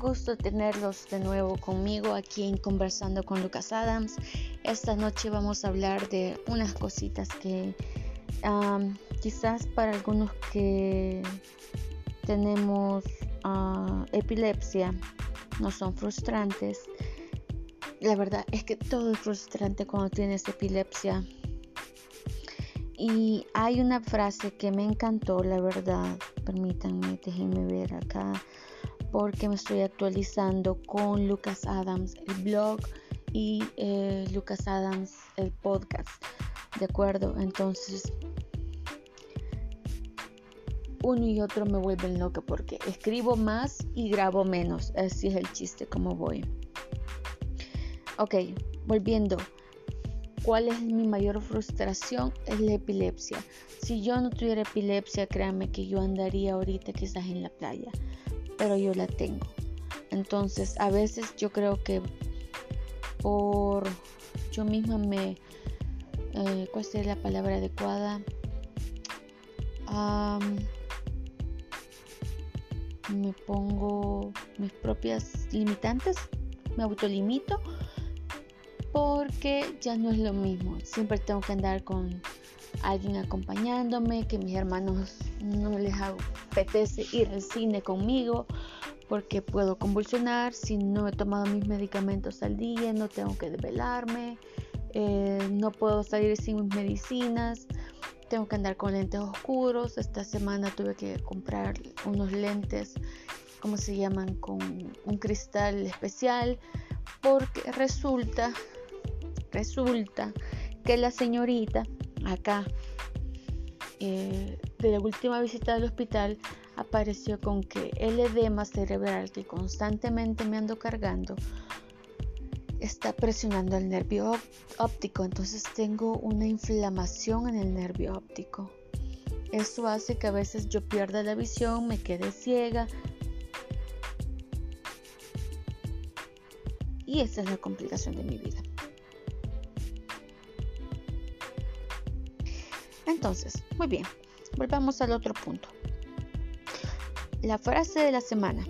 gusto tenerlos de nuevo conmigo aquí en Conversando con Lucas Adams. Esta noche vamos a hablar de unas cositas que quizás para algunos que tenemos ah, epilepsia no son frustrantes. La verdad es que todo es frustrante cuando tienes epilepsia. Y hay una frase que me encantó, la verdad. Permítanme, déjenme ver acá porque me estoy actualizando con Lucas Adams, el blog y eh, Lucas Adams, el podcast. ¿De acuerdo? Entonces, uno y otro me vuelven loca porque escribo más y grabo menos. Así es el chiste, como voy. Ok, volviendo. ¿Cuál es mi mayor frustración? Es la epilepsia. Si yo no tuviera epilepsia, créanme que yo andaría ahorita quizás en la playa pero yo la tengo. Entonces, a veces yo creo que por yo misma me, eh, ¿cuál sería la palabra adecuada? me pongo mis propias limitantes, me autolimito porque ya no es lo mismo. Siempre tengo que andar con alguien acompañándome, que mis hermanos no les apetece ir al cine conmigo porque puedo convulsionar, si no he tomado mis medicamentos al día, no tengo que desvelarme, eh, no puedo salir sin mis medicinas, tengo que andar con lentes oscuros, esta semana tuve que comprar unos lentes, ¿cómo se llaman? Con un cristal especial, porque resulta, resulta que la señorita acá eh, de la última visita al hospital apareció con que el edema cerebral que constantemente me ando cargando está presionando el nervio óptico, entonces tengo una inflamación en el nervio óptico. Eso hace que a veces yo pierda la visión, me quede ciega. Y esa es la complicación de mi vida. Entonces, muy bien, volvamos al otro punto. La frase de la semana.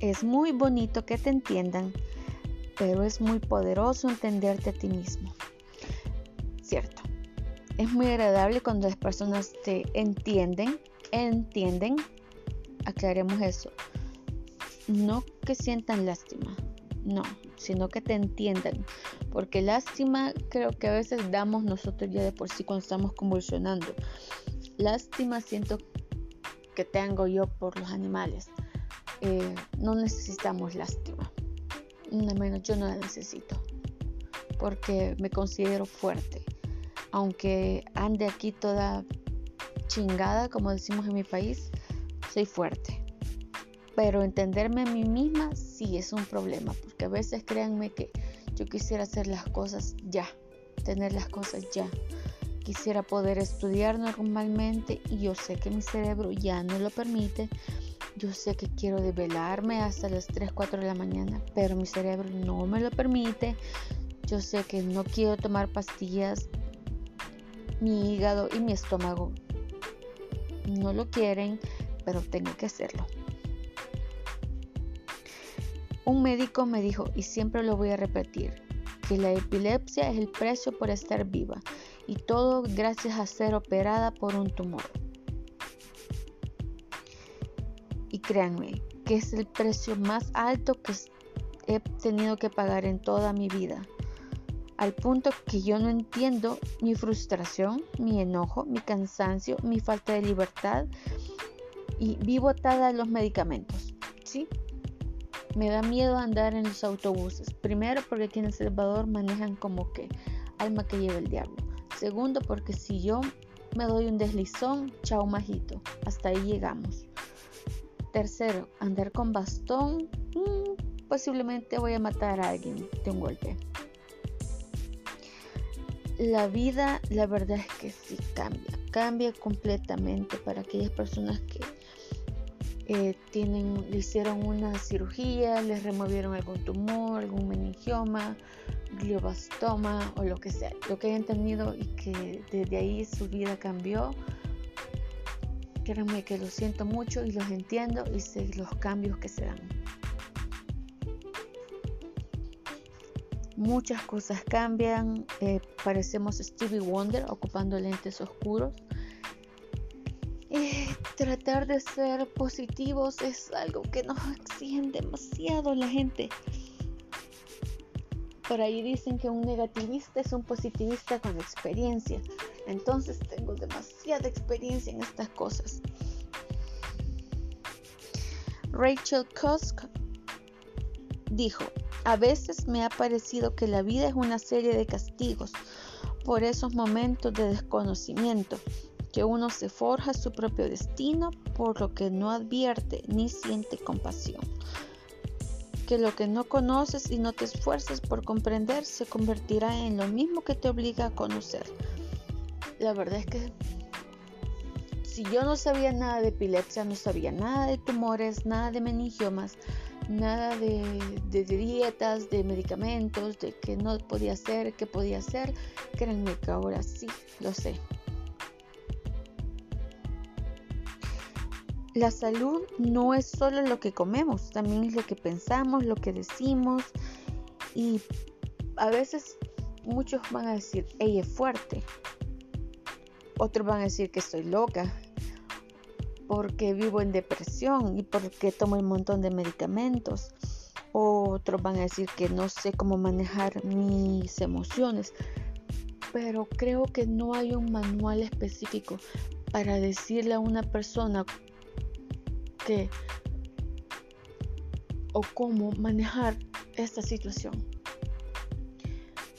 Es muy bonito que te entiendan, pero es muy poderoso entenderte a ti mismo. Cierto. Es muy agradable cuando las personas te entienden, entienden. Aclaremos eso. No que sientan lástima, no, sino que te entiendan. Porque lástima creo que a veces damos nosotros ya de por sí cuando estamos convulsionando. Lástima siento que tengo yo por los animales. Eh, no necesitamos lástima. Al menos yo no la necesito. Porque me considero fuerte. Aunque ande aquí toda chingada, como decimos en mi país, soy fuerte. Pero entenderme a mí misma sí es un problema, porque a veces créanme que yo quisiera hacer las cosas ya, tener las cosas ya. Quisiera poder estudiar normalmente y yo sé que mi cerebro ya no lo permite. Yo sé que quiero develarme hasta las 3, 4 de la mañana, pero mi cerebro no me lo permite. Yo sé que no quiero tomar pastillas. Mi hígado y mi estómago no lo quieren, pero tengo que hacerlo. Un médico me dijo, y siempre lo voy a repetir, que la epilepsia es el precio por estar viva y todo gracias a ser operada por un tumor. Y créanme que es el precio más alto que he tenido que pagar en toda mi vida. Al punto que yo no entiendo mi frustración, mi enojo, mi cansancio, mi falta de libertad y vivo atada los medicamentos. ¿Sí? Me da miedo andar en los autobuses. Primero porque aquí en El Salvador manejan como que alma que lleva el diablo. Segundo porque si yo me doy un deslizón, chao majito. Hasta ahí llegamos. Tercero, andar con bastón. Mm, posiblemente voy a matar a alguien de un golpe. La vida, la verdad es que sí cambia. Cambia completamente para aquellas personas que eh, tienen, le hicieron una cirugía, les removieron algún tumor, algún meningioma, glioblastoma o lo que sea, lo que hayan tenido y que desde ahí su vida cambió. Créanme que lo siento mucho y los entiendo y sé los cambios que se dan. Muchas cosas cambian, eh, parecemos Stevie Wonder ocupando lentes oscuros. Eh, tratar de ser positivos es algo que nos exigen demasiado la gente. Por ahí dicen que un negativista es un positivista con experiencia. Entonces tengo demasiada experiencia en estas cosas. Rachel Cusk dijo, a veces me ha parecido que la vida es una serie de castigos por esos momentos de desconocimiento, que uno se forja su propio destino por lo que no advierte ni siente compasión. Que lo que no conoces y no te esfuerces por comprender se convertirá en lo mismo que te obliga a conocer. La verdad es que si yo no sabía nada de epilepsia, no sabía nada de tumores, nada de meningiomas, nada de, dietas, de medicamentos, de que no podía hacer, que podía hacer. Créanme que ahora sí lo sé. La salud no es solo lo que comemos, también es lo que pensamos, lo que decimos y a veces muchos van a decir, ella es fuerte. Otros van a decir que estoy loca, porque vivo en depresión y porque tomo un montón de medicamentos. Otros van a decir que no sé cómo manejar mis emociones. Pero creo que no hay un manual específico para decirle a una persona o cómo manejar esta situación.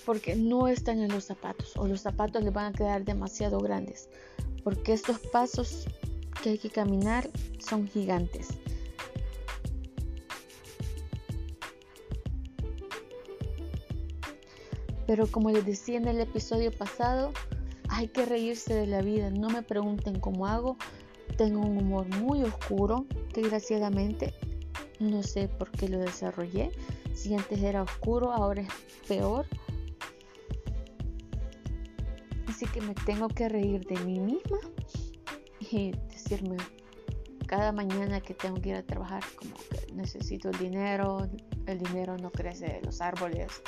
Porque no están en los zapatos o los zapatos le van a quedar demasiado grandes. Porque estos pasos que hay que caminar son gigantes. Pero como les decía en el episodio pasado, hay que reírse de la vida. No me pregunten cómo hago. Tengo un humor muy oscuro, desgraciadamente. No sé por qué lo desarrollé. Si antes era oscuro, ahora es peor. Así que me tengo que reír de mí misma y decirme cada mañana que tengo que ir a trabajar como que necesito el dinero, el dinero no crece de los árboles.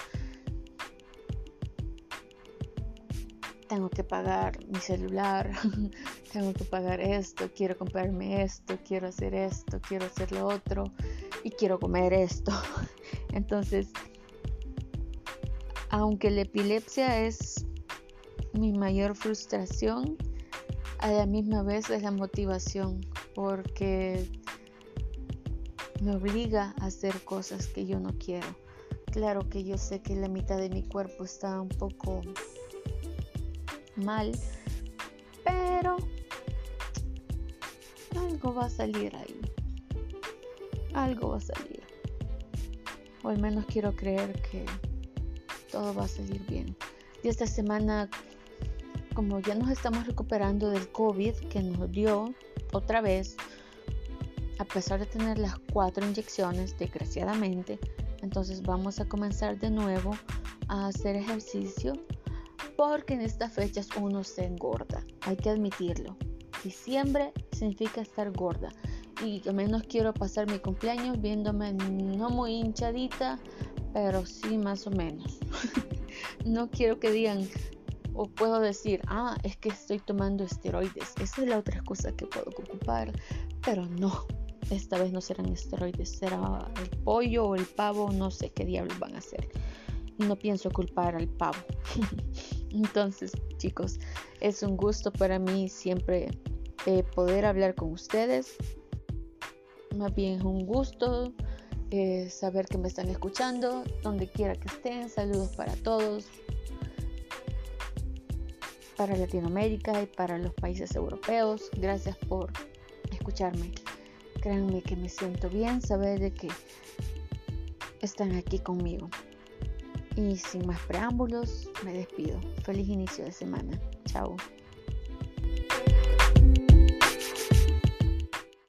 Tengo que pagar mi celular, tengo que pagar esto, quiero comprarme esto, quiero hacer esto, quiero hacer lo otro y quiero comer esto. Entonces, aunque la epilepsia es mi mayor frustración, a la misma vez es la motivación porque me obliga a hacer cosas que yo no quiero. Claro que yo sé que la mitad de mi cuerpo está un poco mal, pero algo va a salir ahí. Algo va a salir. O al menos quiero creer que todo va a salir bien. Y esta semana como ya nos estamos recuperando del COVID que nos dio otra vez, a pesar de tener las cuatro inyecciones, desgraciadamente, entonces vamos a comenzar de nuevo a hacer ejercicio porque en estas fechas uno se engorda, hay que admitirlo. Diciembre significa estar gorda y al menos quiero pasar mi cumpleaños viéndome no muy hinchadita, pero sí más o menos. no quiero que digan, o puedo decir, ah, es que estoy tomando esteroides. Esa es la otra cosa que puedo ocupar. Pero no, esta vez no serán esteroides. Será el pollo o el pavo, no sé qué diablos van a hacer. No pienso culpar al pavo. Entonces, chicos, es un gusto para mí siempre eh, poder hablar con ustedes. Más bien es un gusto eh, saber que me están escuchando, donde quiera que estén. Saludos para todos para Latinoamérica y para los países europeos. Gracias por escucharme. Créanme que me siento bien saber de que están aquí conmigo. Y sin más preámbulos, me despido. Feliz inicio de semana. Chao.